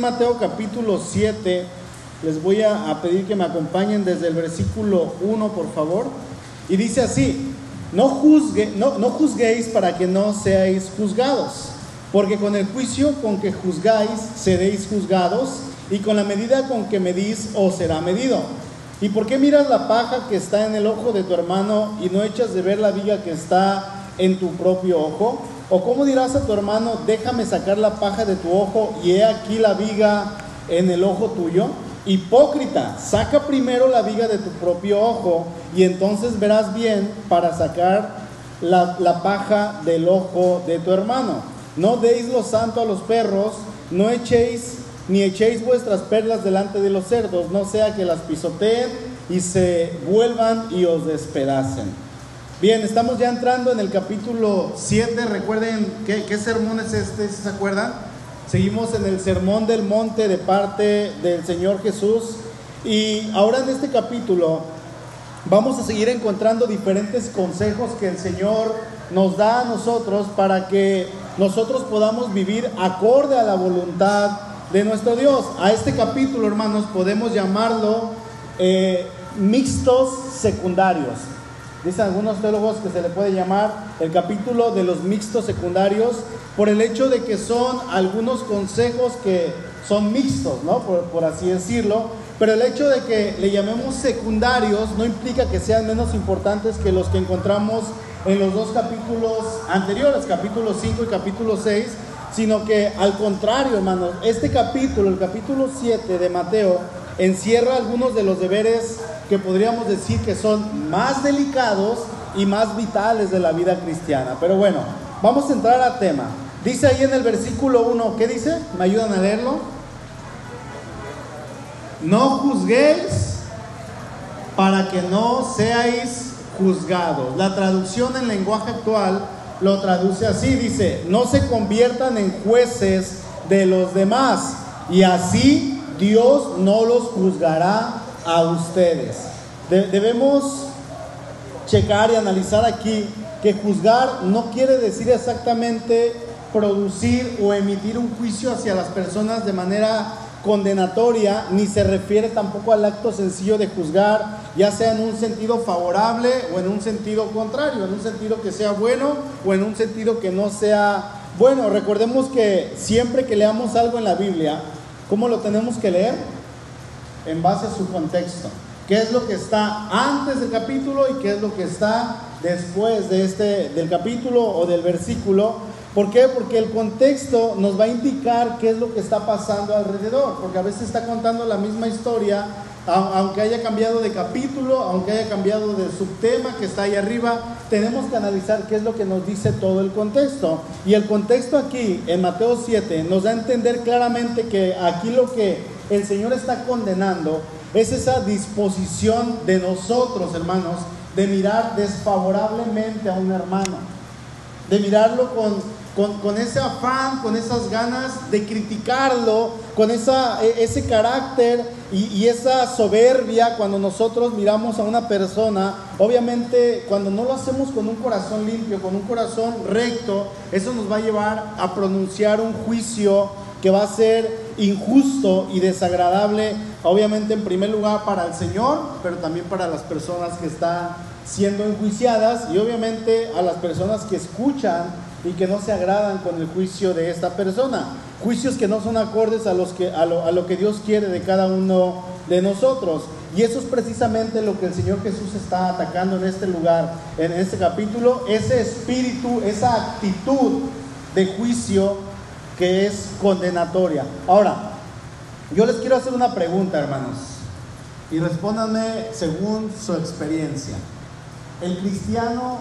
Mateo capítulo 7, les voy a, a pedir que me acompañen desde el versículo 1, por favor. Y dice así, no, juzgue, no, no juzguéis para que no seáis juzgados, porque con el juicio con que juzgáis seréis juzgados, y con la medida con que medís os será medido. ¿Y por qué miras la paja que está en el ojo de tu hermano y no echas de ver la viga que está en tu propio ojo? ¿O cómo dirás a tu hermano, déjame sacar la paja de tu ojo y he aquí la viga en el ojo tuyo? Hipócrita, saca primero la viga de tu propio ojo y entonces verás bien para sacar la, paja del ojo de tu hermano. No deis lo santo a los perros, no echéis ni echéis vuestras perlas delante de los cerdos, no sea que las pisoteen y se vuelvan y os despedacen. Bien, estamos ya entrando en el capítulo 7. Recuerden qué, qué sermón es este, se acuerdan. Seguimos en el sermón del monte de parte del Señor Jesús. Y ahora en este capítulo vamos a seguir encontrando diferentes consejos que el Señor nos da a nosotros para que nosotros podamos vivir acorde a la voluntad de nuestro Dios. A este capítulo, hermanos, podemos llamarlo eh, mixtos secundarios. Dicen algunos teólogos que se le puede llamar el capítulo de los mixtos secundarios por el hecho de que son algunos consejos que son mixtos, ¿no? Por, por así decirlo. Pero el hecho de que le llamemos secundarios no implica que sean menos importantes que los que encontramos en los dos capítulos anteriores, capítulo 5 y capítulo 6, sino que al contrario, hermanos, este capítulo, el capítulo 7 de Mateo, encierra algunos de los deberes que podríamos decir que son más delicados y más vitales de la vida cristiana. Pero bueno, vamos a entrar al tema. Dice ahí en el versículo 1, ¿qué dice? ¿Me ayudan a leerlo? No juzguéis para que no seáis juzgados. La traducción en lenguaje actual lo traduce así, dice, no se conviertan en jueces de los demás y así Dios no los juzgará a ustedes. De- debemos checar y analizar aquí que juzgar no quiere decir exactamente producir o emitir un juicio hacia las personas de manera condenatoria, ni se refiere tampoco al acto sencillo de juzgar, ya sea en un sentido favorable o en un sentido contrario, en un sentido que sea bueno o en un sentido que no sea bueno. Recordemos que siempre que leamos algo en la Biblia, ¿cómo lo tenemos que leer? en base a su contexto. ¿Qué es lo que está antes del capítulo y qué es lo que está después de este del capítulo o del versículo? ¿Por qué? Porque el contexto nos va a indicar qué es lo que está pasando alrededor, porque a veces está contando la misma historia, aunque haya cambiado de capítulo, aunque haya cambiado de subtema que está ahí arriba, tenemos que analizar qué es lo que nos dice todo el contexto. Y el contexto aquí, en Mateo 7, nos da a entender claramente que aquí lo que el Señor está condenando es esa disposición de nosotros, hermanos, de mirar desfavorablemente a un hermano, de mirarlo con, con, con ese afán, con esas ganas de criticarlo, con esa, e- ese carácter y, y esa soberbia cuando nosotros miramos a una persona. Obviamente, cuando no lo hacemos con un corazón limpio, con un corazón recto, eso nos va a llevar a pronunciar un juicio que va a ser injusto y desagradable, obviamente en primer lugar para el Señor, pero también para las personas que están siendo enjuiciadas y obviamente a las personas que escuchan y que no se agradan con el juicio de esta persona. Juicios que no son acordes a, los que, a, lo, a lo que Dios quiere de cada uno de nosotros. Y eso es precisamente lo que el Señor Jesús está atacando en este lugar, en este capítulo, ese espíritu, esa actitud de juicio que es condenatoria. Ahora, yo les quiero hacer una pregunta, hermanos, y respóndanme según su experiencia. ¿El cristiano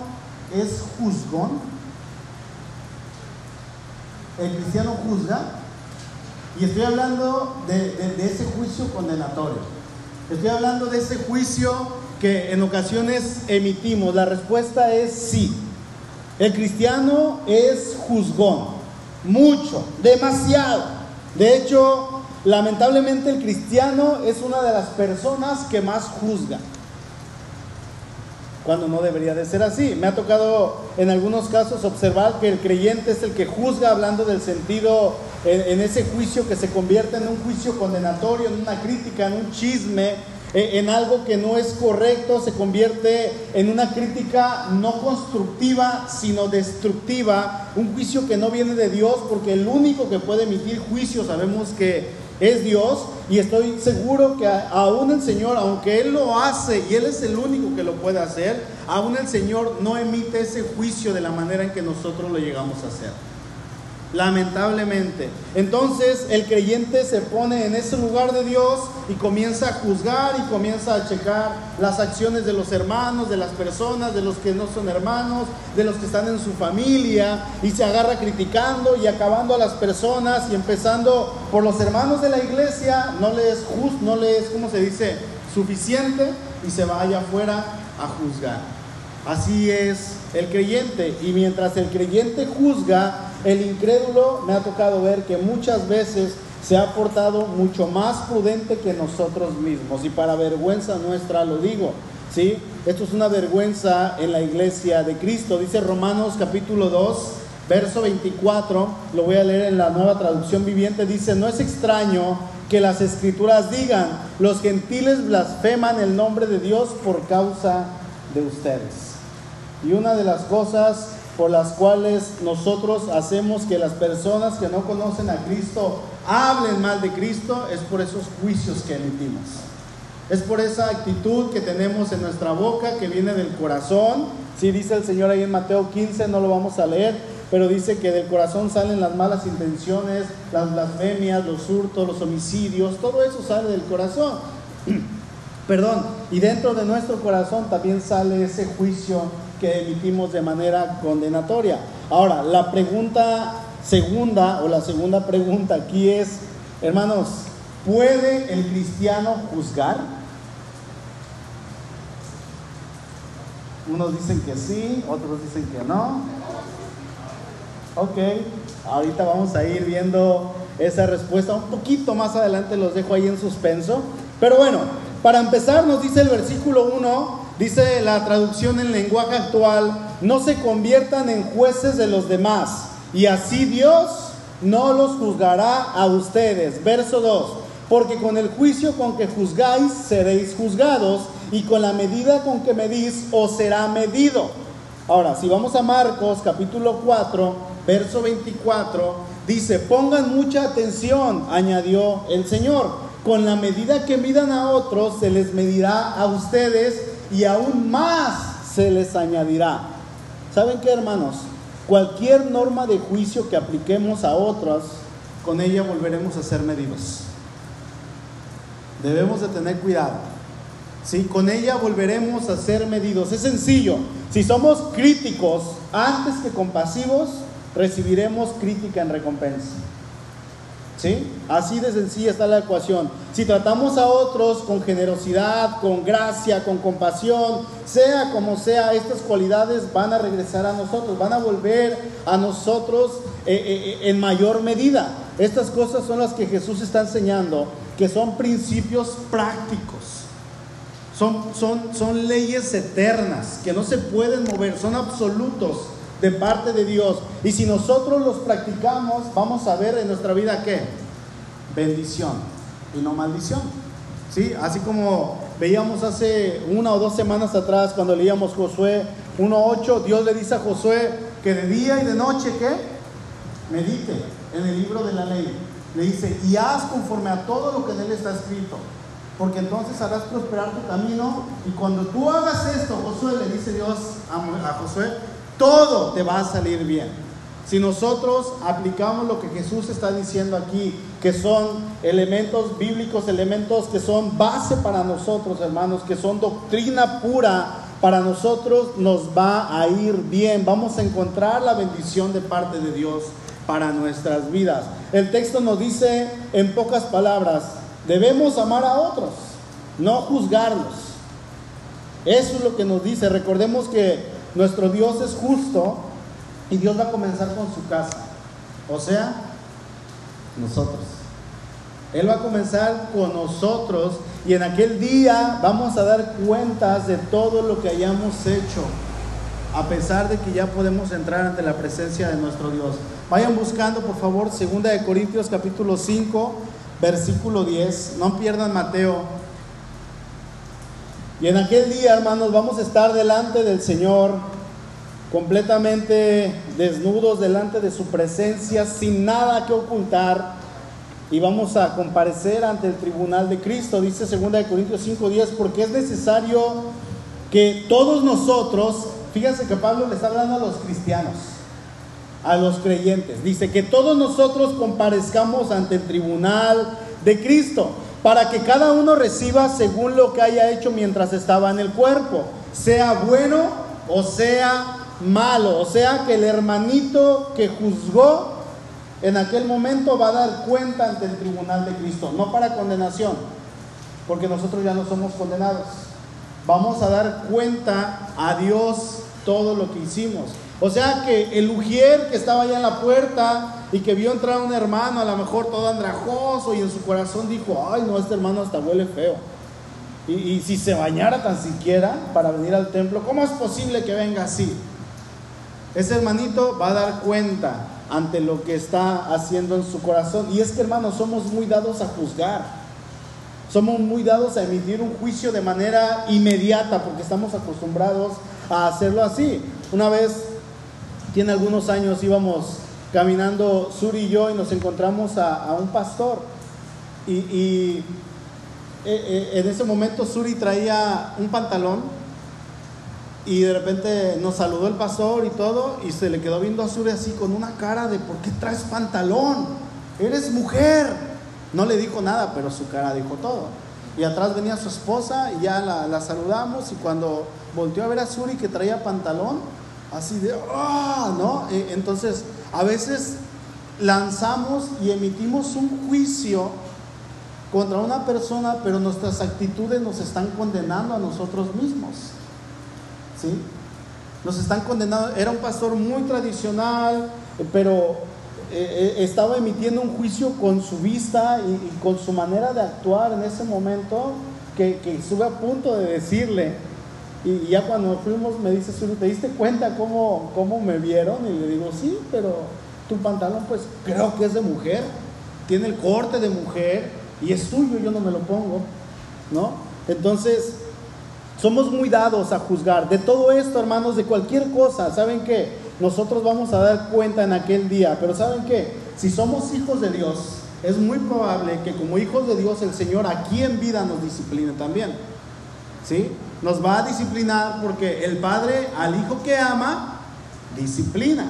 es juzgón? ¿El cristiano juzga? Y estoy hablando de, ese juicio condenatorio. Estoy hablando de ese juicio que en ocasiones emitimos. La respuesta es sí. El cristiano es juzgón. Mucho, demasiado. De hecho, lamentablemente el cristiano es una de las personas que más juzga. Cuando no debería de ser así. Me ha tocado en algunos casos observar que el creyente es el que juzga hablando del sentido en, ese juicio que se convierte en un juicio condenatorio, en una crítica, en un chisme, eh, en algo que no es correcto, se convierte en una crítica no constructiva, sino destructiva, un juicio que no viene de Dios, porque el único que puede emitir juicio sabemos que es Dios, y estoy seguro que aún el Señor, aunque Él lo hace y Él es el único que lo puede hacer, aún el Señor no emite ese juicio de la manera en que nosotros lo llegamos a hacer lamentablemente. Entonces el creyente se pone en ese lugar de Dios y comienza a juzgar y comienza a checar las acciones de los hermanos, de las personas, de los que no son hermanos, de los que están en su familia y se agarra criticando y acabando a las personas y empezando por los hermanos de la iglesia, no le es justo, no le es, ¿cómo se dice?, suficiente y se vaya afuera a juzgar. Así es el creyente y mientras el creyente juzga, el incrédulo me ha tocado ver que muchas veces se ha portado mucho más prudente que nosotros mismos y para vergüenza nuestra lo digo. ¿sí? Esto es una vergüenza en la iglesia de Cristo. Dice Romanos capítulo 2, verso 24, lo voy a leer en la nueva traducción viviente, dice, no es extraño que las escrituras digan, los gentiles blasfeman el nombre de Dios por causa de ustedes. Y una de las cosas por las cuales nosotros hacemos que las personas que no conocen a Cristo hablen mal de Cristo es por esos juicios que emitimos. Es por esa actitud que tenemos en nuestra boca que viene del corazón. Si dice el Señor ahí en Mateo 15, no lo vamos a leer, pero dice que del corazón salen las malas intenciones, las blasfemias, los hurtos, los homicidios, todo eso sale del corazón. Perdón, y dentro de nuestro corazón también sale ese juicio que emitimos de manera condenatoria. Ahora, la pregunta segunda o la segunda pregunta aquí es, hermanos, ¿puede el cristiano juzgar? Unos dicen que sí, otros dicen que no. Ok, ahorita vamos a ir viendo esa respuesta un poquito más adelante, los dejo ahí en suspenso. Pero bueno, para empezar nos dice el versículo 1, Dice la traducción en lenguaje actual, no se conviertan en jueces de los demás y así Dios no los juzgará a ustedes. Verso 2, porque con el juicio con que juzgáis seréis juzgados y con la medida con que medís os será medido. Ahora, si vamos a Marcos capítulo 4, verso 24, dice, pongan mucha atención, añadió el Señor, con la medida que midan a otros se les medirá a ustedes y aún más se les añadirá. ¿Saben qué, hermanos? Cualquier norma de juicio que apliquemos a otros, con ella volveremos a ser medidos. Debemos de tener cuidado. ¿sí? Con ella volveremos a ser medidos. Es sencillo. Si somos críticos antes que compasivos, recibiremos crítica en recompensa. ¿Sí? Así de sencilla está la ecuación. Si tratamos a otros con generosidad, con gracia, con compasión, sea como sea, estas cualidades van a regresar a nosotros, van a volver a nosotros eh, eh, eh, en mayor medida. Estas cosas son las que Jesús está enseñando, que son principios prácticos. Son, son, son leyes eternas que no se pueden mover, son absolutos de parte de Dios. Y si nosotros los practicamos, vamos a ver en nuestra vida qué? Bendición y no maldición. ¿Sí? Así como veíamos hace una o dos semanas atrás cuando leíamos Josué 1.8, Dios le dice a Josué que de día y de noche, ¿qué? Medite en el libro de la ley. Le dice, y haz conforme a todo lo que en él está escrito, porque entonces harás prosperar tu camino. Y cuando tú hagas esto, Josué, le dice Dios a Josué, todo te va a salir bien. Si nosotros aplicamos lo que Jesús está diciendo aquí, que son elementos bíblicos, elementos que son base para nosotros, hermanos, que son doctrina pura, para nosotros nos va a ir bien. Vamos a encontrar la bendición de parte de Dios para nuestras vidas. El texto nos dice en pocas palabras, debemos amar a otros, no juzgarlos. Eso es lo que nos dice. Recordemos que nuestro Dios es justo y Dios va a comenzar con su casa. O sea, nosotros. Él va a comenzar con nosotros y en aquel día vamos a dar cuentas de todo lo que hayamos hecho, a pesar de que ya podemos entrar ante la presencia de nuestro Dios. Vayan buscando, por favor, segunda de Corintios capítulo 5, versículo 10. No pierdan Mateo. Y en aquel día, hermanos, vamos a estar delante del Señor, completamente desnudos delante de su presencia, sin nada que ocultar. Y vamos a comparecer ante el tribunal de Cristo, dice 2 de Corintios 5:10, porque es necesario que todos nosotros, fíjense que Pablo le está hablando a los cristianos, a los creyentes, dice que todos nosotros comparezcamos ante el tribunal de Cristo para que cada uno reciba según lo que haya hecho mientras estaba en el cuerpo, sea bueno o sea malo, o sea que el hermanito que juzgó en aquel momento va a dar cuenta ante el tribunal de Cristo, no para condenación, porque nosotros ya no somos condenados. Vamos a dar cuenta a Dios todo lo que hicimos. O sea que el ujier que estaba allá en la puerta y que vio entrar un hermano, a lo mejor todo andrajoso, y en su corazón dijo, ay no, este hermano hasta huele feo. Y, y si se bañara tan siquiera para venir al templo, ¿cómo es posible que venga así? Ese hermanito va a dar cuenta ante lo que está haciendo en su corazón. Y es que hermanos, somos muy dados a juzgar. Somos muy dados a emitir un juicio de manera inmediata porque estamos acostumbrados a hacerlo así. Una vez, tiene algunos años, íbamos caminando Suri y yo y nos encontramos a, un pastor. Y, y eh, eh, en ese momento Suri traía un pantalón y de repente nos saludó el pastor y todo, y se le quedó viendo a Suri así con una cara de ¿por qué traes pantalón? Eres mujer. No le dijo nada, pero su cara dijo todo. Y atrás venía su esposa y ya la, saludamos y cuando volteó a ver a Suri que traía pantalón, así de, ¡ah! ¿no? E, entonces, a veces lanzamos y emitimos un juicio contra una persona, pero nuestras actitudes nos están condenando a nosotros mismos. ¿sí? Nos están condenando. Era un pastor muy tradicional, pero eh, eh, estaba emitiendo un juicio con su vista y, con su manera de actuar en ese momento que, que estuve a punto de decirle. Y, ya cuando fuimos me dice, ¿te diste cuenta cómo, cómo me vieron? Y le digo, sí, pero tu pantalón pues creo que es de mujer, tiene el corte de mujer y es tuyo, yo no me lo pongo, ¿no? Entonces, somos muy dados a juzgar. De todo esto, hermanos, de cualquier cosa, ¿saben qué? Nosotros vamos a dar cuenta en aquel día. Pero ¿saben qué? Si somos hijos de Dios, es muy probable que como hijos de Dios el Señor aquí en vida nos discipline también. ¿Sí? Nos va a disciplinar porque el Padre al Hijo que ama, disciplina.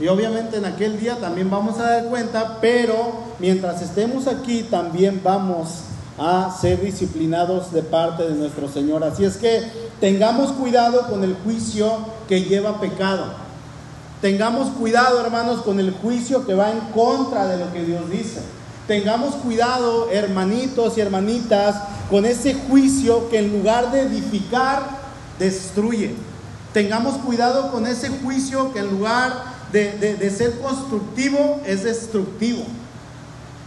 Y obviamente en aquel día también vamos a dar cuenta, pero mientras estemos aquí también vamos a ser disciplinados de parte de nuestro Señor. Así es que tengamos cuidado con el juicio que lleva pecado. Tengamos cuidado, hermanos, con el juicio que va en contra de lo que Dios dice. Tengamos cuidado, hermanitos y hermanitas, con ese juicio que en lugar de edificar, destruye. Tengamos cuidado con ese juicio que en lugar de, de ser constructivo, es destructivo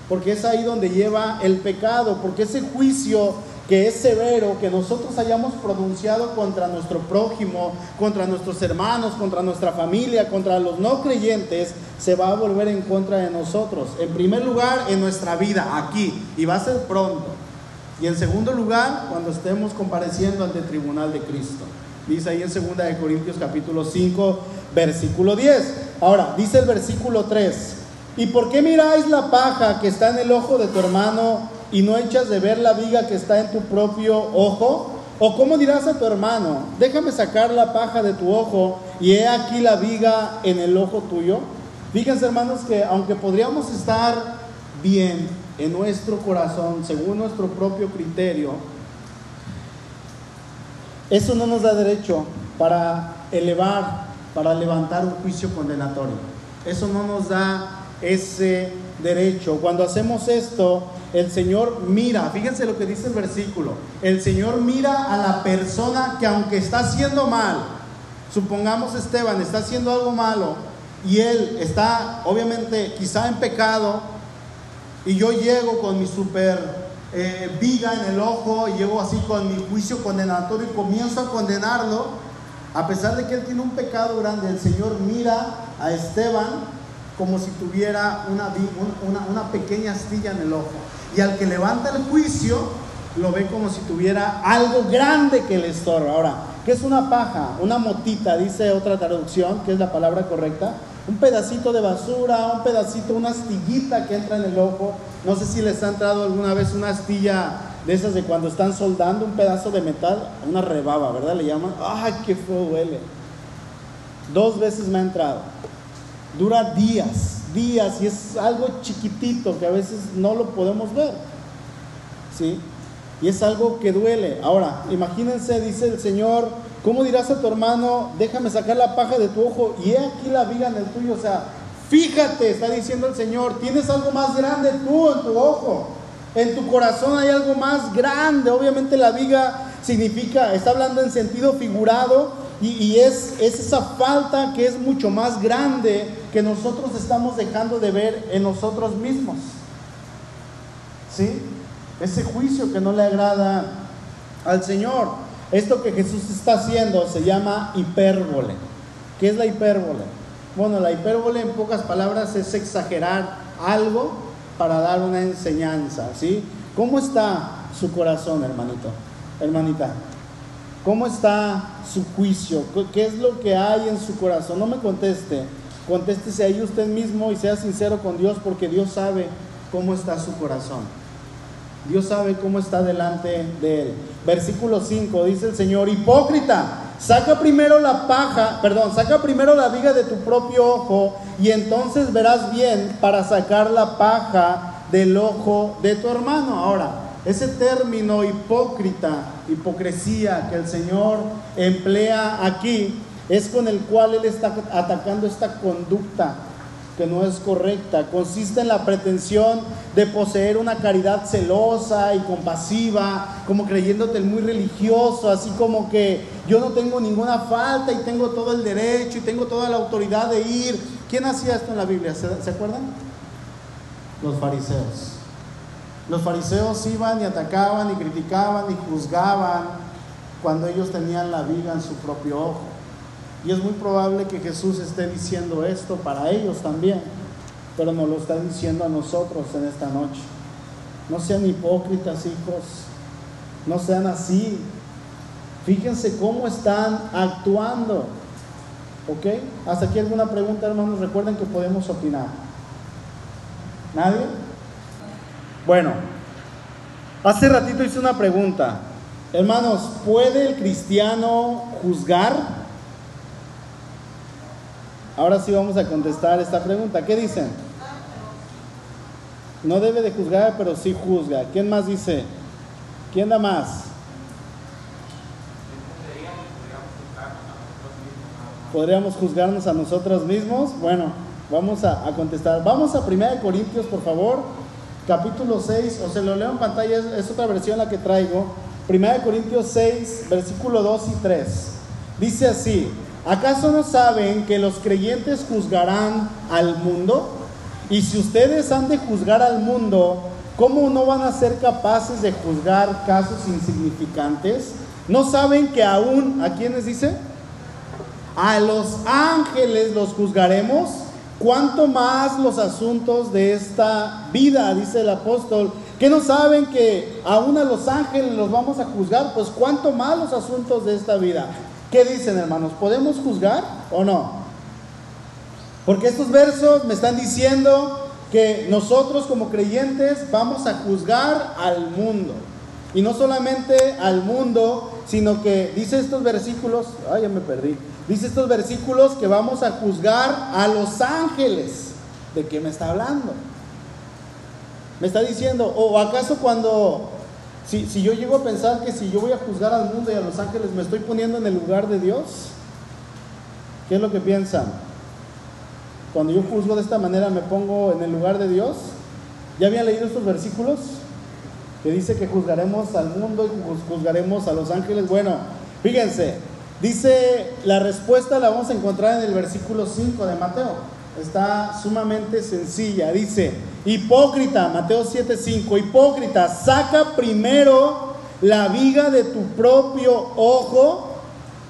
porque es ahí donde lleva el pecado, porque ese juicio que es severo, que nosotros hayamos pronunciado contra nuestro prójimo, contra nuestros hermanos, contra nuestra familia, contra los no creyentes, se va a volver en contra de nosotros. En primer lugar, en nuestra vida, aquí, y va a ser pronto. Y en segundo lugar, cuando estemos compareciendo ante el tribunal de Cristo. Dice ahí en 2 de Corintios capítulo 5, versículo 10. Ahora, dice el versículo 3. ¿Y por qué miráis la paja que está en el ojo de tu hermano y no echas de ver la viga que está en tu propio ojo? ¿O cómo dirás a tu hermano, déjame sacar la paja de tu ojo y he aquí la viga en el ojo tuyo? Fíjense hermanos que aunque podríamos estar bien en nuestro corazón, según nuestro propio criterio, eso no nos da derecho para elevar, para levantar un juicio condenatorio. Eso no nos da ese derecho. Cuando hacemos esto, el Señor mira, fíjense lo que dice el versículo, el Señor mira a la persona que aunque está haciendo mal, supongamos Esteban está haciendo algo malo y él está obviamente quizá en pecado y yo llego con mi super eh, viga en el ojo y llego así con mi juicio condenatorio y comienzo a condenarlo, a pesar de que él tiene un pecado grande, el Señor mira a Esteban como si tuviera una, una, pequeña astilla en el ojo. Y al que levanta el juicio, lo ve como si tuviera algo grande que le estorba. Ahora, ¿qué es una paja? Una motita, dice otra traducción, que es la palabra correcta. Un pedacito de basura, un pedacito, una astillita que entra en el ojo. No sé si les ha entrado alguna vez una astilla de esas de cuando están soldando un pedazo de metal, una rebaba, ¿verdad? Le llaman. ¡Ay, qué feo huele! Dos veces me ha entrado. Dura días, días, y es algo chiquitito que a veces no lo podemos ver. ¿Sí? Y es algo que duele. Ahora, imagínense, dice el Señor, ¿cómo dirás a tu hermano, déjame sacar la paja de tu ojo y he aquí la viga en el tuyo? O sea, fíjate, está diciendo el Señor, tienes algo más grande tú en tu ojo. En tu corazón hay algo más grande. Obviamente la viga significa, está hablando en sentido figurado y, es, es esa falta que es mucho más grande que nosotros estamos dejando de ver en nosotros mismos. ¿Sí? ese juicio que no le agrada al Señor. Esto que Jesús está haciendo se llama hipérbole. ¿Qué es la hipérbole? Bueno, la hipérbole en pocas palabras es exagerar algo para dar una enseñanza, ¿sí? ¿Cómo está su corazón, hermanito? Hermanita. ¿Cómo está su juicio? ¿Qué es lo que hay en su corazón? No me conteste. Contéstese ahí usted mismo y sea sincero con Dios porque Dios sabe cómo está su corazón. Dios sabe cómo está delante de él. Versículo 5 dice el Señor, hipócrita, saca primero la paja, perdón, saca primero la viga de tu propio ojo y entonces verás bien para sacar la paja del ojo de tu hermano. Ahora, ese término hipócrita, hipocresía que el Señor emplea aquí, es con el cual Él está atacando esta conducta que no es correcta. Consiste en la pretensión de poseer una caridad celosa y compasiva, como creyéndote muy religioso, así como que yo no tengo ninguna falta y tengo todo el derecho y tengo toda la autoridad de ir. ¿Quién hacía esto en la Biblia? ¿Se, ¿se acuerdan? Los fariseos. Los fariseos iban y atacaban y criticaban y juzgaban cuando ellos tenían la viga en su propio ojo. Y es muy probable que Jesús esté diciendo esto para ellos también, pero nos lo está diciendo a nosotros en esta noche. No sean hipócritas, hijos, no sean así. Fíjense cómo están actuando. ¿Ok? ¿Hasta aquí alguna pregunta, hermanos? Recuerden que podemos opinar. ¿Nadie? Bueno, hace ratito hice una pregunta. Hermanos, ¿puede el cristiano juzgar? Ahora sí vamos a contestar esta pregunta. ¿Qué dicen? No debe de juzgar, pero sí juzga. ¿Quién más dice? ¿Quién da más? ¿Podríamos juzgarnos a nosotros mismos? Bueno, vamos a, contestar. Vamos a 1 Corintios, por favor, capítulo 6, o se lo leo en pantalla, es, otra versión la que traigo. 1 Corintios 6, versículo 2 y 3. Dice así, ¿Acaso no saben que los creyentes juzgarán al mundo? Y si ustedes han de juzgar al mundo, ¿cómo no van a ser capaces de juzgar casos insignificantes? ¿No saben que aún, ¿a quiénes dice? A los ángeles los juzgaremos, cuanto más los asuntos de esta vida, dice el apóstol. ¿Que no saben que aún a los ángeles los vamos a juzgar? Pues cuanto más los asuntos de esta vida. ¿Qué dicen, hermanos? ¿Podemos juzgar o no? Porque estos versos me están diciendo que nosotros como creyentes vamos a juzgar al mundo. Y no solamente al mundo, sino que dice estos versículos, ay, ya me perdí. Dice estos versículos que vamos a juzgar a los ángeles. ¿De qué me está hablando? Me está diciendo, o acaso cuando si, yo llego a pensar que si yo voy a juzgar al mundo y a los ángeles me estoy poniendo en el lugar de Dios, ¿qué es lo que piensan? Cuando yo juzgo de esta manera me pongo en el lugar de Dios. ¿Ya habían leído estos versículos? Que dice que juzgaremos al mundo y juzgaremos a los ángeles. Bueno, fíjense, dice la respuesta la vamos a encontrar en el versículo 5 de Mateo está sumamente sencilla. Dice, hipócrita, Mateo 7:5, hipócrita, saca primero la viga de tu propio ojo.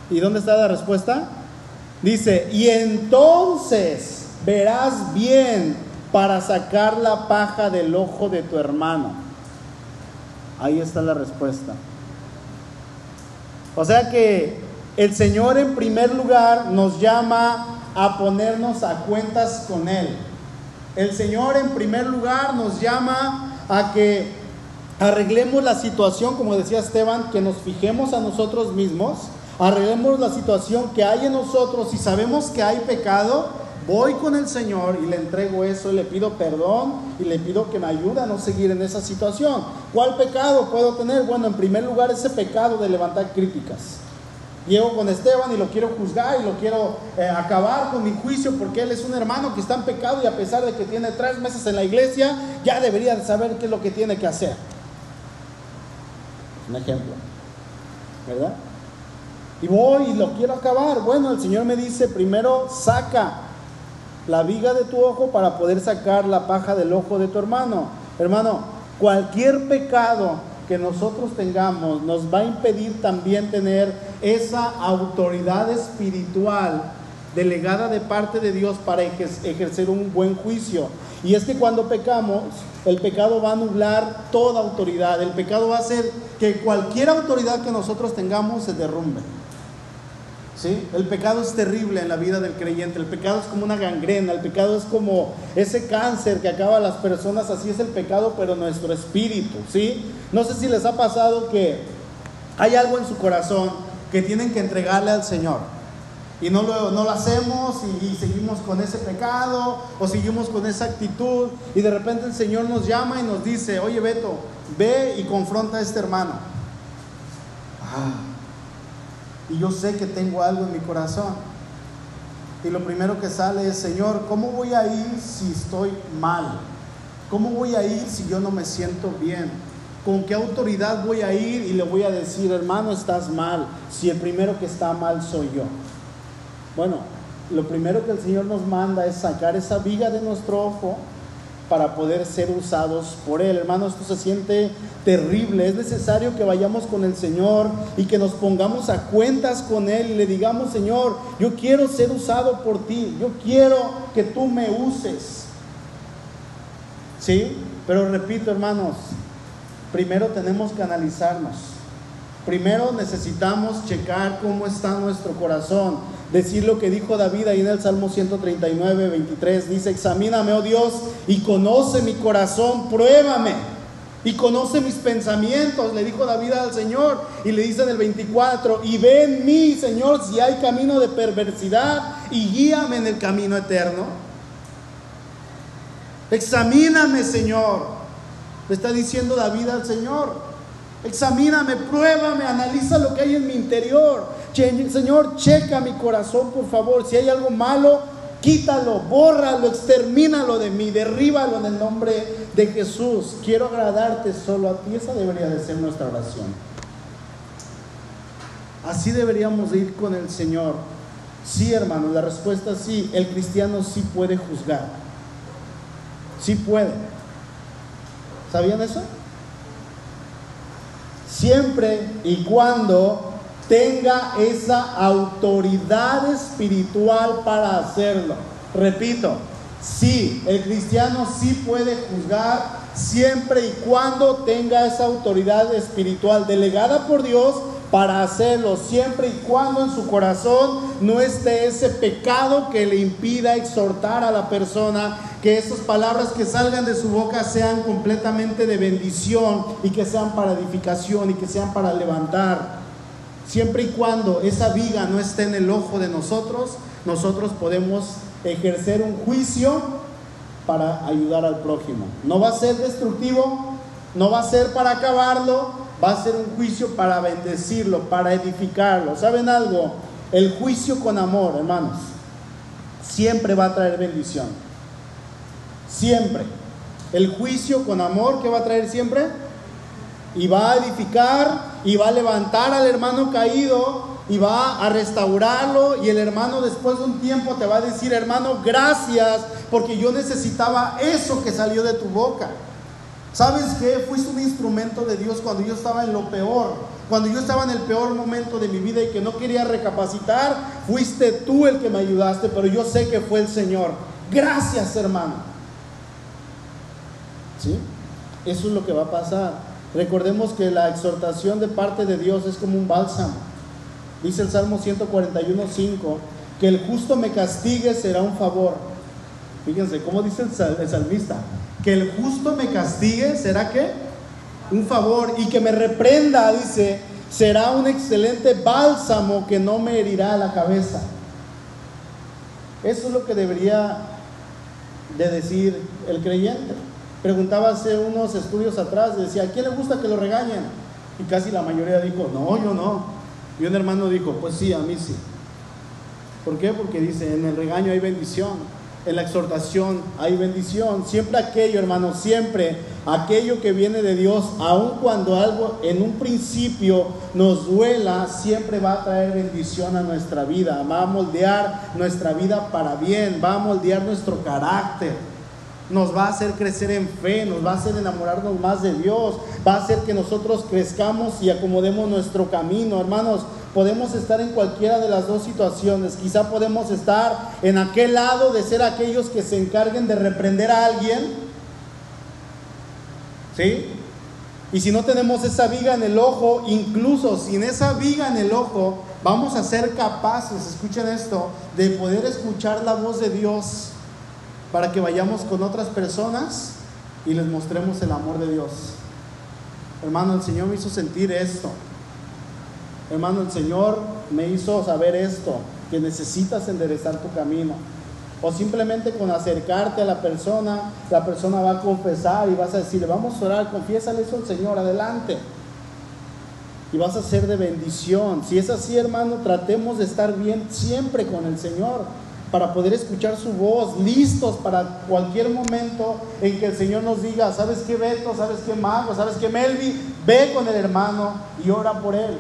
¿Y dónde está la respuesta? Dice, y entonces verás bien para sacar la paja del ojo de tu hermano. Ahí está la respuesta. O sea que el Señor en primer lugar nos llama a ponernos a cuentas con Él. El Señor en primer lugar nos llama a que arreglemos la situación, como decía Esteban, que nos fijemos a nosotros mismos, arreglemos la situación que hay en nosotros y sabemos que hay pecado, voy con el Señor y le entrego eso y le pido perdón y le pido que me ayude a no seguir en esa situación. ¿Cuál pecado puedo tener? Bueno, en primer lugar ese pecado de levantar críticas. Llego con Esteban y lo quiero juzgar y lo quiero eh, acabar con mi juicio porque él es un hermano que está en pecado y a pesar de que tiene tres meses en la iglesia, ya debería saber qué es lo que tiene que hacer. Un ejemplo, ¿verdad? Y voy y lo quiero acabar. Bueno, el Señor me dice, primero saca la viga de tu ojo para poder sacar la paja del ojo de tu hermano. Hermano, cualquier pecado que nosotros tengamos nos va a impedir también tener esa autoridad espiritual delegada de parte de Dios para ejercer un buen juicio. Y es que cuando pecamos, el pecado va a nublar toda autoridad. El pecado va a hacer que cualquier autoridad que nosotros tengamos se derrumbe. El pecado es terrible en la vida del creyente, el pecado es como una gangrena, el pecado es como ese cáncer que acaba a las personas, así es el pecado, pero nuestro espíritu, ¿sí? No sé si les ha pasado que hay algo en su corazón que tienen que entregarle al Señor. Y no lo, no lo hacemos y, y, seguimos con ese pecado o seguimos con esa actitud. Y de repente el Señor nos llama y nos dice, oye Beto, ve y confronta a este hermano. Ah y yo sé que tengo algo en mi corazón. Y lo primero que sale es, Señor, ¿cómo voy a ir si estoy mal? ¿Cómo voy a ir si yo no me siento bien? ¿Con qué autoridad voy a ir y le voy a decir, hermano, estás mal, si el primero que está mal soy yo? Bueno, lo primero que el Señor nos manda es sacar esa viga de nuestro ojo para poder ser usados por Él. Hermanos, esto se siente terrible. Es necesario que vayamos con el Señor y que nos pongamos a cuentas con Él y le digamos, Señor, yo quiero ser usado por ti, yo quiero que tú me uses. ¿Sí? Pero repito, hermanos, primero tenemos que analizarnos. Primero necesitamos checar cómo está nuestro corazón decir lo que dijo David ahí en el Salmo 139, 23. Dice, examíname, oh Dios, y conoce mi corazón, pruébame. Y conoce mis pensamientos, le dijo David al Señor. Y le dice en el 24, y ve en mí, Señor, si hay camino de perversidad, y guíame en el camino eterno. Examíname, Señor. Le está diciendo David al Señor. Examíname, pruébame, analiza lo que hay en mi interior. Señor, checa mi corazón, por favor. Si hay algo malo, quítalo, bórralo, extermínalo de mí, derríbalo en el nombre de Jesús. Quiero agradarte solo a ti. Esa debería de ser nuestra oración. Así deberíamos ir con el Señor. Sí, hermano, la respuesta es sí. El cristiano sí puede juzgar. Sí puede. ¿Sabían eso? Siempre y cuando tenga esa autoridad espiritual para hacerlo. Repito, sí, el cristiano sí puede juzgar siempre y cuando tenga esa autoridad espiritual delegada por Dios para hacerlo, siempre y cuando en su corazón no esté ese pecado que le impida exhortar a la persona, que esas palabras que salgan de su boca sean completamente de bendición y que sean para edificación y que sean para levantar. Siempre y cuando esa viga no esté en el ojo de nosotros, nosotros podemos ejercer un juicio para ayudar al prójimo. No va a ser destructivo, no va a ser para acabarlo, va a ser un juicio para bendecirlo, para edificarlo. ¿Saben algo? El juicio con amor, hermanos, siempre va a traer bendición. Siempre. El juicio con amor, ¿qué va a traer siempre? Y va a edificar y va a levantar al hermano caído y va a restaurarlo y el hermano después de un tiempo te va a decir, hermano, gracias porque yo necesitaba eso que salió de tu boca. ¿Sabes qué? Fuiste un instrumento de Dios cuando yo estaba en lo peor, cuando yo estaba en el peor momento de mi vida y que no quería recapacitar, fuiste tú el que me ayudaste, pero yo sé que fue el Señor. gracias hermano. ¿Sí? Eso es lo que va a pasar. Recordemos que la exhortación de parte de Dios es como un bálsamo. Dice el Salmo 141.5, que el justo me castigue será un favor. Fíjense, ¿cómo dice el salmista? Que el justo me castigue será qué? Un favor. Y que me reprenda, dice, será un excelente bálsamo que no me herirá la cabeza. Eso es lo que debería de decir el creyente. Preguntaba hace unos estudios atrás, decía, ¿a quién le gusta que lo regañen? Y casi la mayoría dijo, no, yo no. Y un hermano dijo, pues sí, a mí sí. ¿Por qué? Porque dice, en el regaño hay bendición en la exhortación hay bendición. Siempre aquello, hermano, siempre aquello que viene de Dios, aun cuando algo en un principio nos duela, siempre va a traer bendición a nuestra vida. Va a moldear nuestra vida para bien, va a moldear nuestro carácter nos va a hacer crecer en fe, nos va a hacer enamorarnos más de Dios, va a hacer que nosotros crezcamos y acomodemos nuestro camino. Hermanos, podemos estar en cualquiera de las dos situaciones. Quizá podemos estar en aquel lado de ser aquellos que se encarguen de reprender a alguien. ¿Sí? Y si no tenemos esa viga en el ojo, incluso sin esa viga en el ojo, vamos a ser capaces, escuchen esto, de poder escuchar la voz de Dios para que vayamos con otras personas y les mostremos el amor de Dios. Hermano, el Señor me hizo sentir esto. Hermano, el Señor me hizo saber esto, que necesitas enderezar tu camino. O simplemente con acercarte a la persona, la persona va a confesar y vas a decirle, vamos a orar, confiésale eso al Señor, adelante. Y vas a ser de bendición. Si es así, hermano, tratemos de estar bien siempre con el Señor para poder escuchar su voz, listos para cualquier momento en que el Señor nos diga, ¿sabes qué Beto? ¿Sabes qué Mago? ¿Sabes qué Melvi? Ve con el hermano y ora por él.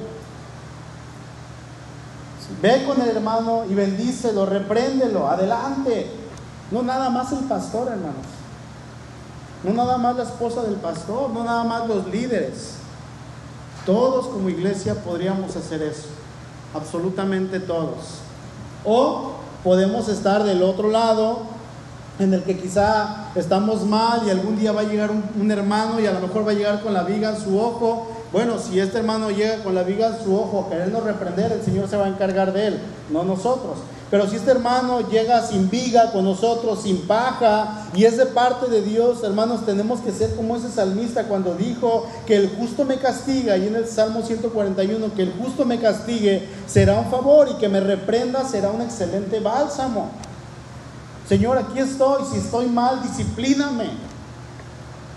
Ve con el hermano y bendícelo, repréndelo, adelante. No nada más el pastor, hermanos. No nada más la esposa del pastor, no nada más los líderes. Todos como iglesia podríamos hacer eso. Absolutamente todos. O podemos estar del otro lado, en el que quizá estamos mal y algún día va a llegar un, hermano y a lo mejor va a llegar con la viga en su ojo. Bueno, si este hermano llega con la viga en su ojo a querernos reprender, el Señor se va a encargar de él, no nosotros. Pero si este hermano llega sin viga con nosotros, sin paja, y es de parte de Dios, hermanos, tenemos que ser como ese salmista cuando dijo que el justo me castiga, y en el Salmo 141, que el justo me castigue será un favor y que me reprenda será un excelente bálsamo. Señor, aquí estoy, si estoy mal, disciplíname.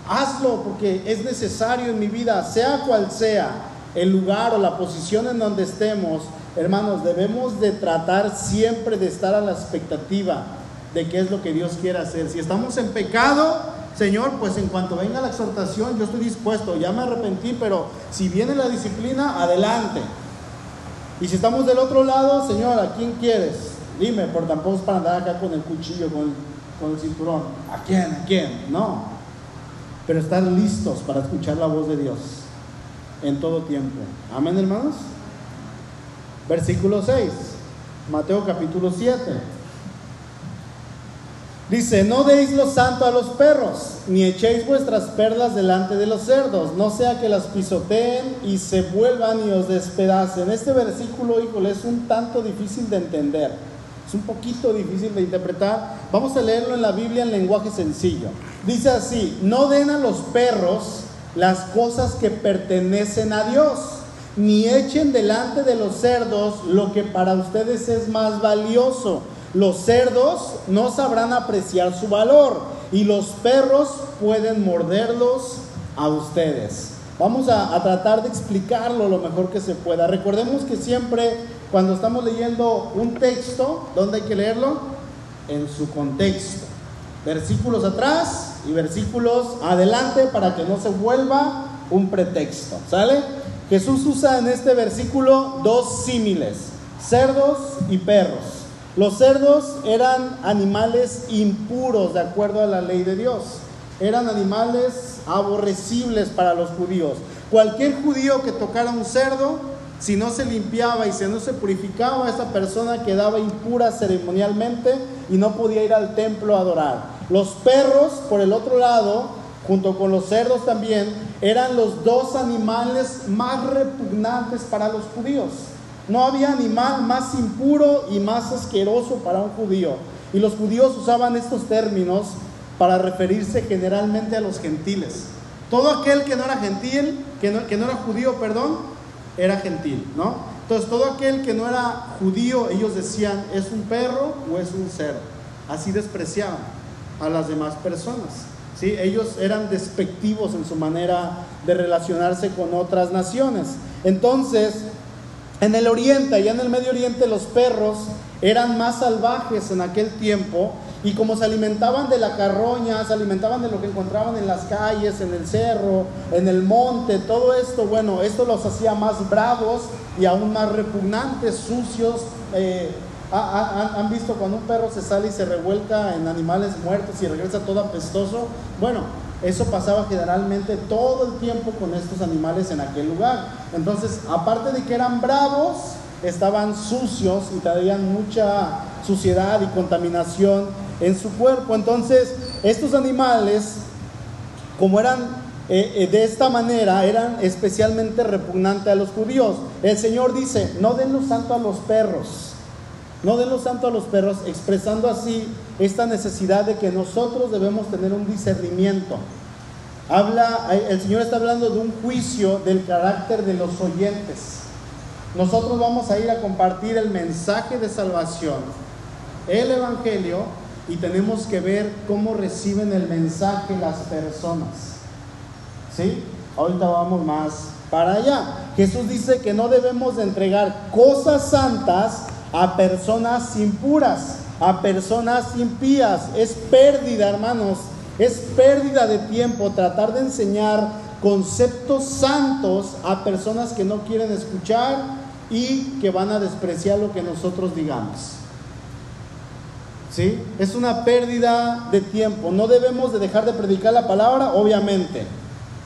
Hazlo porque es necesario en mi vida, sea cual sea el lugar o la posición en donde estemos Hermanos, debemos de tratar siempre de estar a la expectativa de qué es lo que Dios quiere hacer. Si estamos en pecado, Señor, pues en cuanto venga la exhortación, yo estoy dispuesto, ya me arrepentí, pero si viene la disciplina, adelante. Y si estamos del otro lado, Señor, ¿a quién quieres? Dime, por tampoco es para andar acá con el cuchillo, con, el cinturón. ¿A quién? ¿A quién? No. Pero estar listos para escuchar la voz de Dios en todo tiempo. Amén, hermanos. Versículo 6, Mateo capítulo 7. Dice, no deis lo santo a los perros, ni echéis vuestras perlas delante de los cerdos, no sea que las pisoteen y se vuelvan y os despedacen. Este versículo, híjole, es un tanto difícil de entender, es un poquito difícil de interpretar. Vamos a leerlo en la Biblia en lenguaje sencillo. Dice así, no den a los perros las cosas que pertenecen a Dios ni echen delante de los cerdos lo que para ustedes es más valioso. Los cerdos no sabrán apreciar su valor y los perros pueden morderlos a ustedes. Vamos a, tratar de explicarlo lo mejor que se pueda. Recordemos que siempre cuando estamos leyendo un texto, ¿dónde hay que leerlo? En su contexto. Versículos atrás y versículos adelante para que no se vuelva un pretexto. ¿Sale? Jesús usa en este versículo dos símiles, cerdos y perros. Los cerdos eran animales impuros de acuerdo a la ley de Dios. Eran animales aborrecibles para los judíos. Cualquier judío que tocara un cerdo, si no se limpiaba y si no se purificaba, esa persona quedaba impura ceremonialmente y no podía ir al templo a adorar. Los perros, por el otro lado, junto con los cerdos también, eran los dos animales más repugnantes para los judíos. No había animal más impuro y más asqueroso para un judío. Y los judíos usaban estos términos para referirse generalmente a los gentiles. Todo aquel que no era gentil, que no, era judío, perdón, era gentil, ¿no? Entonces todo aquel que no era judío, ellos decían, es un perro o es un cerdo. Así despreciaban a las demás personas. ¿Sí? Ellos eran despectivos en su manera de relacionarse con otras naciones. Entonces, en el oriente, allá en el Medio Oriente, los perros eran más salvajes en aquel tiempo y como se alimentaban de la carroña, se alimentaban de lo que encontraban en las calles, en el cerro, en el monte, todo esto, bueno, esto los hacía más bravos y aún más repugnantes, sucios. Eh, ¿Han visto cuando un perro se sale y se revuelca en animales muertos y regresa todo apestoso? Bueno, eso pasaba generalmente todo el tiempo con estos animales en aquel lugar. Entonces, aparte de que eran bravos, estaban sucios y traían mucha suciedad y contaminación en su cuerpo. Entonces, estos animales, como eran eh, eh, de esta manera, eran especialmente repugnantes a los judíos. El Señor dice, no den lo santo a los perros, no den lo santo a los perros, expresando así esta necesidad de que nosotros debemos tener un discernimiento. Habla, el Señor está hablando de un juicio del carácter de los oyentes. Nosotros vamos a ir a compartir el mensaje de salvación, el Evangelio, y tenemos que ver cómo reciben el mensaje las personas. ¿Sí? Ahorita vamos más para allá. Jesús dice que no debemos de entregar cosas santas a personas impuras, a personas impías. Es pérdida, hermanos. Es pérdida de tiempo tratar de enseñar conceptos santos a personas que no quieren escuchar y que van a despreciar lo que nosotros digamos. ¿Sí? Es una pérdida de tiempo. No debemos de dejar de predicar la palabra, obviamente.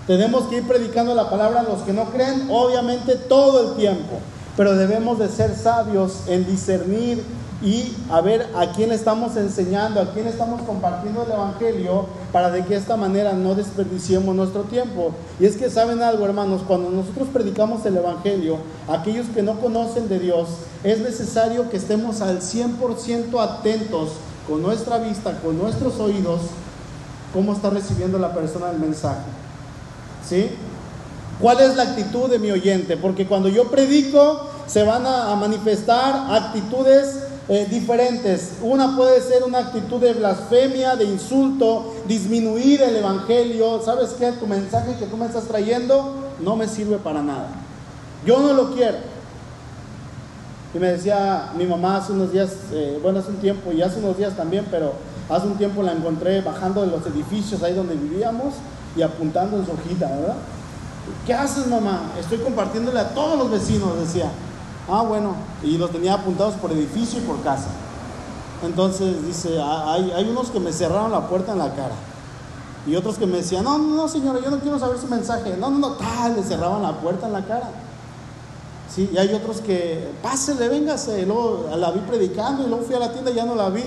Tenemos que ir predicando la palabra a los que no creen, obviamente todo el tiempo. Pero debemos de ser sabios en discernir y a ver a quién estamos enseñando, a quién estamos compartiendo el Evangelio para de que esta manera no desperdiciemos nuestro tiempo. Y es que saben algo, hermanos, cuando nosotros predicamos el Evangelio, aquellos que no conocen de Dios, es necesario que estemos al 100% atentos con nuestra vista, con nuestros oídos, cómo está recibiendo la persona el mensaje. ¿Sí? ¿Cuál es la actitud de mi oyente? Porque cuando yo predico, se van a manifestar actitudes eh, diferentes. Una puede ser una actitud de blasfemia, de insulto, disminuir el Evangelio. ¿Sabes qué? Tu mensaje que tú me estás trayendo no me sirve para nada. Yo no lo quiero. Y me decía mi mamá hace unos días, eh, bueno, hace un tiempo, y hace unos días también, pero hace un tiempo la encontré bajando de los edificios ahí donde vivíamos y apuntando en su hojita, ¿verdad? ¿Qué haces, mamá? Estoy compartiéndole a todos los vecinos, decía. Ah, bueno, y los tenía apuntados por edificio y por casa. Entonces dice, ah, hay, unos que me cerraron la puerta en la cara. Y otros que me decían, no, no, señora, yo no quiero saber su mensaje. No, no, no, tal, le cerraban la puerta en la cara. Sí, y hay otros que, pásele, véngase. Y luego la vi predicando y luego fui a la tienda y ya no la vi.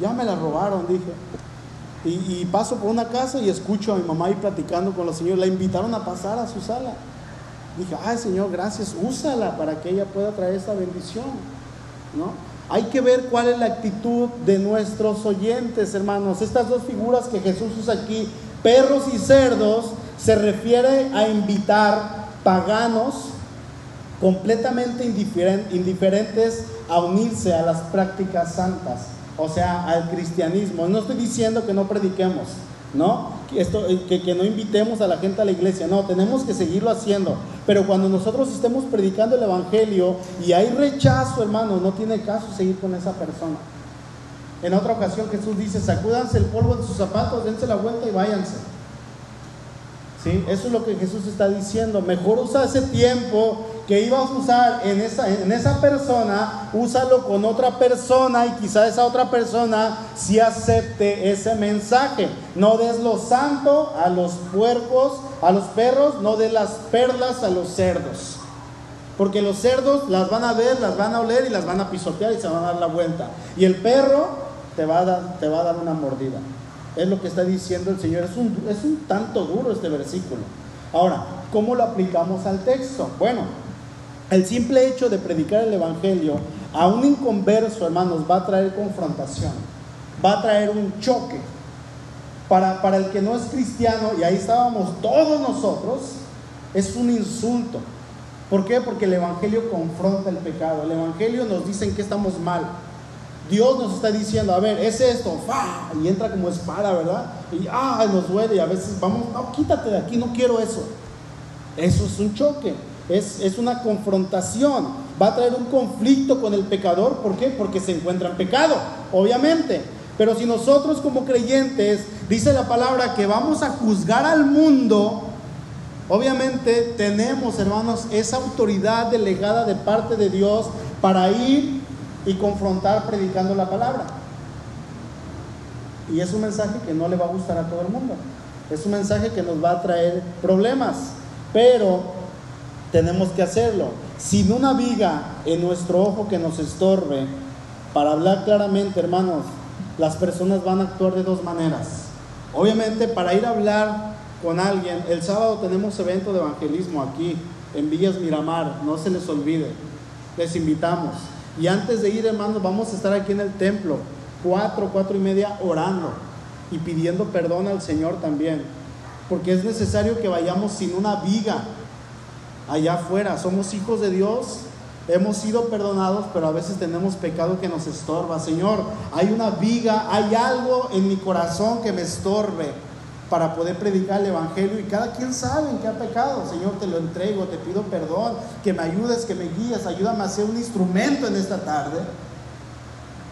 Ya me la robaron, dije. Y, paso por una casa y escucho a mi mamá ahí platicando con los señores. La invitaron a pasar a su sala. Dije, ay Señor, gracias, úsala para que ella pueda traer esa bendición. ¿No? Hay que ver cuál es la actitud de nuestros oyentes, hermanos. Estas dos figuras que Jesús usa aquí, perros y cerdos, se refiere a invitar paganos completamente indiferentes a unirse a las prácticas santas, o sea, al cristianismo. No estoy diciendo que no prediquemos, ¿no? Eh, que, que, no invitemos a la gente a la iglesia, no, tenemos que seguirlo haciendo. Pero cuando nosotros estemos predicando el Evangelio y hay rechazo, hermano, no tiene caso seguir con esa persona. En otra ocasión Jesús dice, sacúdanse el polvo de sus zapatos, dense la vuelta y váyanse. Eso es lo que Jesús está diciendo. Mejor usa ese tiempo que ibas a usar en esa, en esa persona, úsalo con otra persona y quizá esa otra persona sí acepte ese mensaje. No des lo santo a los puercos, a los perros, no des las perlas a los cerdos. Porque los cerdos las van a ver, las van a oler y las van a pisotear y se van a dar la vuelta. Y el perro te va a te va a dar una mordida. Es lo que está diciendo el Señor. Es un, es un tanto duro este versículo. Ahora, ¿cómo lo aplicamos al texto? Bueno, el simple hecho de predicar el Evangelio a un inconverso, hermanos, va a traer confrontación, va a traer un choque. Para, para el que no es cristiano, y ahí estábamos todos nosotros, es un insulto. ¿Por qué? Porque el Evangelio confronta el pecado. El Evangelio nos dice que estamos mal. Dios nos está diciendo, a ver, es esto, ¡fa! y entra como espada, ¿verdad? Y ah, nos duele y a veces vamos, no, quítate de aquí, no quiero eso. Eso es un choque, es, es una confrontación, va a traer un conflicto con el pecador, ¿por qué? Porque se encuentra en pecado, obviamente. Pero si nosotros como creyentes, dice la palabra que vamos a juzgar al mundo, obviamente tenemos, hermanos, esa autoridad delegada de parte de Dios para ir y confrontar predicando la palabra. Y es un mensaje que no le va a gustar a todo el mundo. Es un mensaje que nos va a traer problemas. Pero tenemos que hacerlo. Sin una viga en nuestro ojo que nos estorbe, para hablar claramente, hermanos, las personas van a actuar de dos maneras. Obviamente, para ir a hablar con alguien, el sábado tenemos evento de evangelismo aquí en Villas Miramar, no se les olvide. Les invitamos. Y antes de ir, hermanos, vamos a estar aquí en el templo, cuatro, cuatro y media, orando y pidiendo perdón al Señor también. Porque es necesario que vayamos sin una viga allá afuera. Somos hijos de Dios, hemos sido perdonados, pero a veces tenemos pecado que nos estorba. Señor, hay una viga, hay algo en mi corazón que me estorbe para poder predicar el Evangelio y cada quien sabe en qué ha pecado. Señor, te lo entrego, te pido perdón, que me ayudes, que me guíes, ayúdame a ser un instrumento en esta tarde.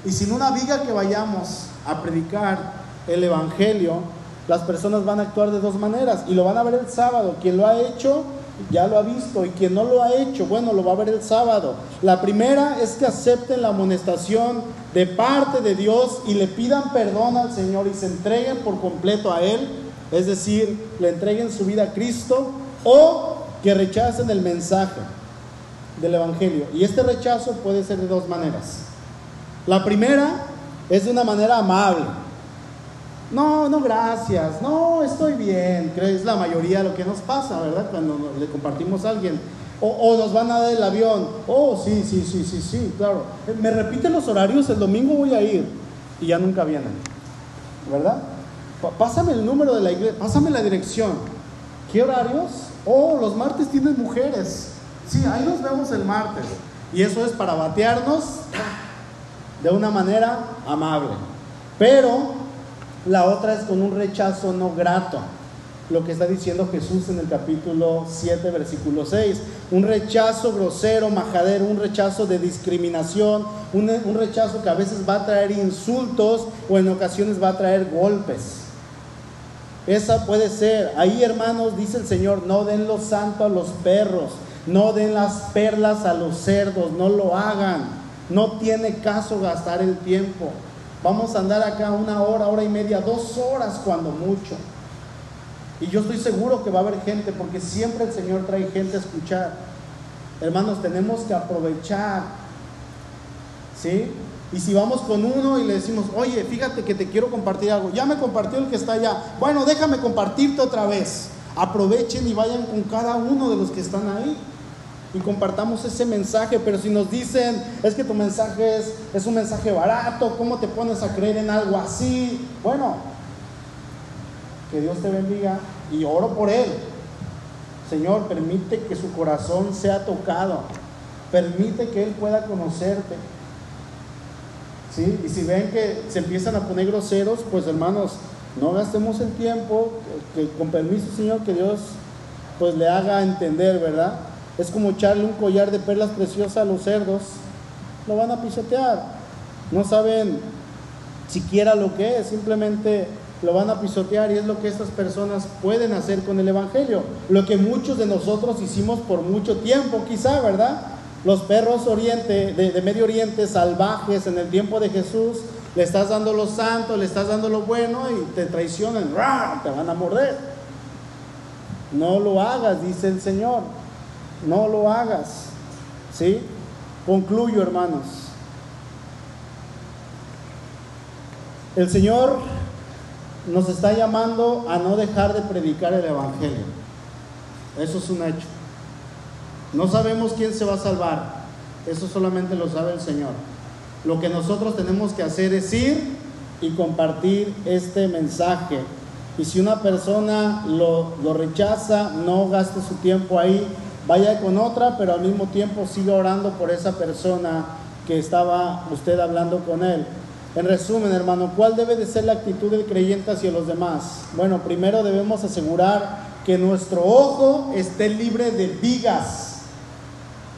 Y sin una viga que vayamos a predicar el Evangelio, las personas van a actuar de dos maneras y lo van a ver el sábado. Quien lo ha hecho ya lo ha visto y quien no lo ha hecho, bueno, lo va a ver el sábado. La primera es que acepten la amonestación de parte de Dios y le pidan perdón al Señor y se entreguen por completo a Él es decir, le entreguen su vida a Cristo o que rechacen el mensaje del Evangelio. Y este rechazo puede ser de dos maneras. La primera es de una manera amable. No, no, gracias. No, estoy bien. Es la mayoría de lo que nos pasa, ¿verdad? Cuando le compartimos a alguien. O, o, nos van a dar el avión. Oh, sí, sí, sí, sí, sí, claro. Me repiten los horarios, el domingo voy a ir. Y ya nunca vienen. ¿Verdad? Pásame el número de la iglesia, pásame la dirección. ¿Qué horarios? Oh, los martes tienen mujeres. Sí, ahí nos vemos el martes. Y eso es para batearnos de una manera amable. Pero la otra es con un rechazo no grato. Lo que está diciendo Jesús en el capítulo 7, versículo 6. Un rechazo grosero, majadero, un rechazo de discriminación, un, un rechazo que a veces va a traer insultos o en ocasiones va a traer golpes. Esa puede ser. Ahí, hermanos, dice el Señor, no den lo santo a los perros, no den las perlas a los cerdos, no lo hagan. No tiene caso gastar el tiempo. Vamos a andar acá una hora, hora y media, dos horas cuando mucho. Y yo estoy seguro que va a haber gente, porque siempre el Señor trae gente a escuchar. Hermanos, tenemos que aprovechar. ¿Sí? Y si vamos con uno y le decimos, oye, fíjate que te quiero compartir algo, ya me compartió el que está allá, bueno, déjame compartirte otra vez. Aprovechen y vayan con cada uno de los que están ahí y compartamos ese mensaje. Pero si nos dicen, es que tu mensaje es, es un mensaje barato, ¿cómo te pones a creer en algo así? Bueno, que Dios te bendiga y oro por él. Señor, permite que su corazón sea tocado. Permite que Él pueda conocerte. Y si ven que se empiezan a poner groseros, pues hermanos, no gastemos el tiempo, que, con permiso Señor, que Dios pues le haga entender, ¿verdad? Es como echarle un collar de perlas preciosas a los cerdos, lo van a pisotear, no saben siquiera lo que es, simplemente lo van a pisotear y es lo que estas personas pueden hacer con el Evangelio, lo que muchos de nosotros hicimos por mucho tiempo quizá, ¿verdad? Los perros oriente, de, Medio Oriente salvajes en el tiempo de Jesús, le estás dando lo santo, le estás dando lo bueno y te traicionan, te van a morder. No lo hagas, dice el Señor. No lo hagas. ¿Sí? Concluyo, hermanos. El Señor nos está llamando a no dejar de predicar el Evangelio. Eso es un hecho. No sabemos quién se va a salvar. Eso solamente lo sabe el Señor. Lo que nosotros tenemos que hacer es ir y compartir este mensaje. Y si una persona lo, rechaza, no gaste su tiempo ahí, vaya con otra, pero al mismo tiempo siga orando por esa persona que estaba usted hablando con él. En resumen, hermano, ¿cuál debe de ser la actitud del creyente hacia los demás? Bueno, primero debemos asegurar que nuestro ojo esté libre de vigas.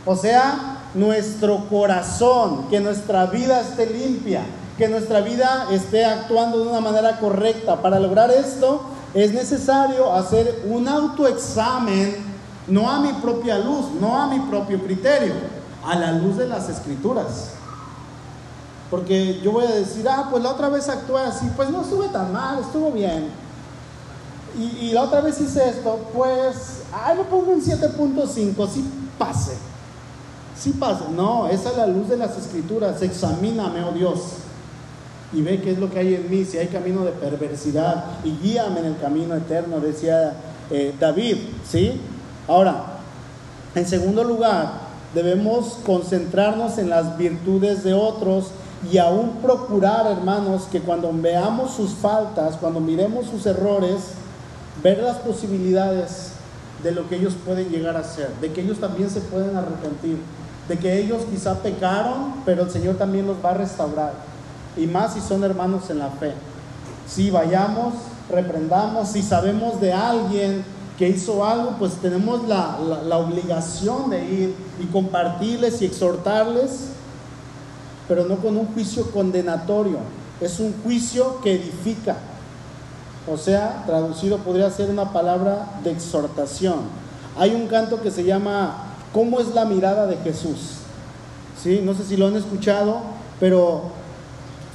O sea, nuestro corazón, que nuestra vida esté limpia, que nuestra vida esté actuando de una manera correcta. Para lograr esto es necesario hacer un autoexamen, no a mi propia luz, no a mi propio criterio, a la luz de las escrituras. Porque yo voy a decir, ah, pues la otra vez actué así, pues no estuve tan mal, estuvo bien. Y, la otra vez hice esto, pues, ay, lo pongo en 7.5, sí pase. Sí pase. No, esa es la luz de las escrituras. Examíname, oh Dios. Y ve qué es lo que hay en mí, si hay camino de perversidad. Y guíame en el camino eterno, decía eh, David. ¿Sí? Ahora, en segundo lugar, debemos concentrarnos en las virtudes de otros y aún procurar, hermanos, que cuando veamos sus faltas, cuando miremos sus errores, ver las posibilidades de lo que ellos pueden llegar a ser, de que ellos también se pueden arrepentir, de que ellos quizá pecaron, pero el Señor también los va a restaurar. Y más si son hermanos en la fe. Si vayamos, reprendamos, si sabemos de alguien que hizo algo, pues tenemos la, la obligación de ir y compartirles y exhortarles pero no con un juicio condenatorio, es un juicio que edifica. O sea, traducido podría ser una palabra de exhortación. Hay un canto que se llama ¿Cómo es la mirada de Jesús? ¿Sí? No sé si lo han escuchado, pero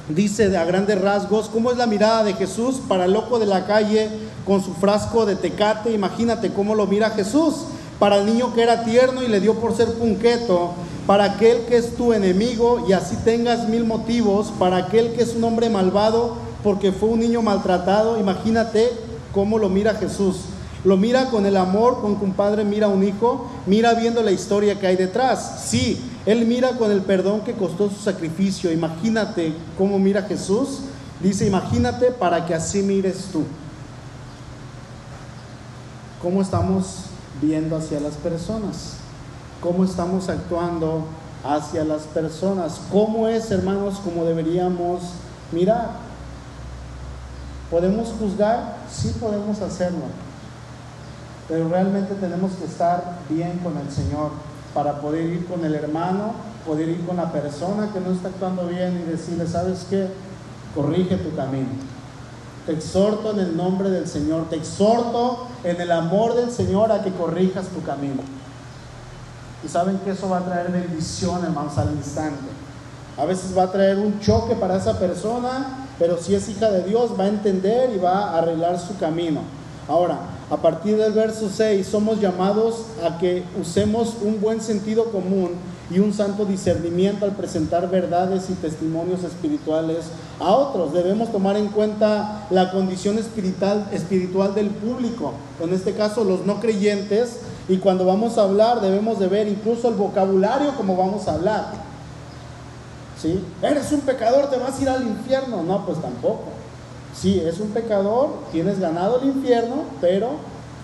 dice a grandes rasgos, ¿cómo es la mirada de Jesús para el loco de la calle con su frasco de tecate? Imagínate cómo lo mira Jesús. Para el niño que era tierno y le dio por ser punqueto, para aquel que es tu enemigo y así tengas mil motivos, para aquel que es un hombre malvado porque fue un niño maltratado, imagínate cómo lo mira Jesús. Lo mira con el amor con que un padre mira a un hijo, mira viendo la historia que hay detrás. Sí, él mira con el perdón que costó su sacrificio. Imagínate cómo mira Jesús. Dice, imagínate para que así mires tú. ¿Cómo estamos viendo hacia las personas? cómo estamos actuando hacia las personas, cómo es, hermanos, como deberíamos mirar. ¿Podemos juzgar? Sí podemos hacerlo, pero realmente tenemos que estar bien con el Señor para poder ir con el hermano, poder ir con la persona que no está actuando bien y decirle, ¿sabes qué? Corrige tu camino. Te exhorto en el nombre del Señor, te exhorto en el amor del Señor a que corrijas tu camino. Y saben que eso va a traer bendición, hermanos, al instante. A veces va a traer un choque para esa persona, pero si es hija de Dios va a entender y va a arreglar su camino. Ahora, a partir del verso 6, somos llamados a que usemos un buen sentido común y un santo discernimiento al presentar verdades y testimonios espirituales a otros. Debemos tomar en cuenta la condición espiritual, espiritual del público, en este caso los no creyentes, y cuando vamos a hablar debemos de ver incluso el vocabulario como vamos a hablar. ¿Sí? Eres un pecador, te vas a ir al infierno. No, pues tampoco. Sí, es un pecador, tienes ganado el infierno, pero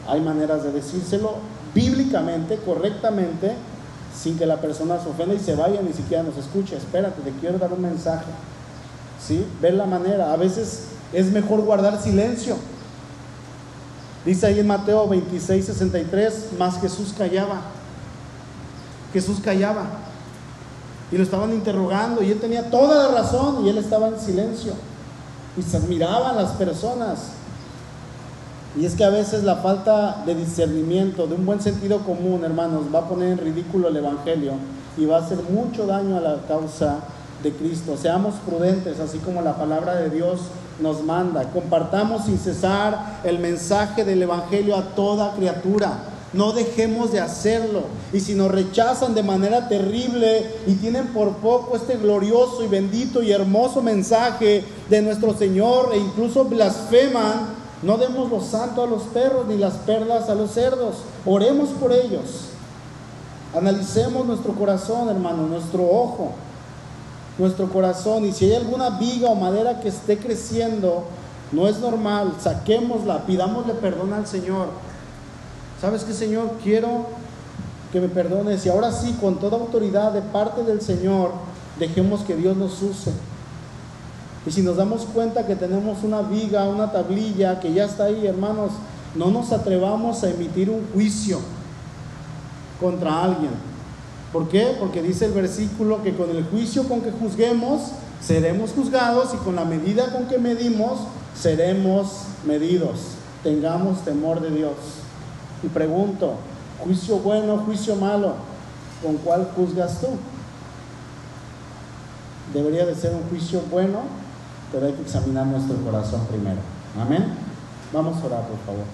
hay maneras de decírselo bíblicamente, correctamente, sin que la persona se ofenda y se vaya, ni siquiera nos escuche. Espérate, te quiero dar un mensaje. ¿Sí? Ver la manera. A veces es mejor guardar silencio Dice ahí en Mateo 26, 63, más Jesús callaba. Jesús callaba. Y lo estaban interrogando y él tenía toda la razón y él estaba en silencio. Se admiraban las personas. Y es que a veces la falta de discernimiento, de un buen sentido común, hermanos, va a poner en ridículo el Evangelio y va a hacer mucho daño a la causa de Cristo. Seamos prudentes, así como la palabra de Dios nos manda. Compartamos sin cesar el mensaje del Evangelio a toda criatura. No dejemos de hacerlo. Y si nos rechazan de manera terrible y tienen por poco este glorioso y bendito y hermoso mensaje de nuestro Señor e incluso blasfeman, no demos los santos a los perros ni las perlas a los cerdos. Oremos por ellos. Analicemos nuestro corazón, hermano, nuestro ojo, nuestro corazón. Y si hay alguna viga o madera que esté creciendo, no es normal, saquémosla, pidámosle perdón al Señor. ¿Sabes qué, Señor? Quiero que me perdones. Y ahora sí, con toda autoridad de parte del Señor, dejemos que Dios nos use. Y si nos damos cuenta que tenemos una viga, una tablilla que ya está ahí, hermanos, no nos atrevamos a emitir un juicio contra alguien. ¿Por qué? Porque dice el versículo que con el juicio con que juzguemos, seremos juzgados y con la medida con que medimos, seremos medidos. Tengamos temor de Dios. Y pregunto, juicio bueno, juicio malo, ¿con cuál juzgas tú? Debería de ser un juicio bueno, pero hay que examinar nuestro corazón primero. Amén. Vamos a orar, por favor.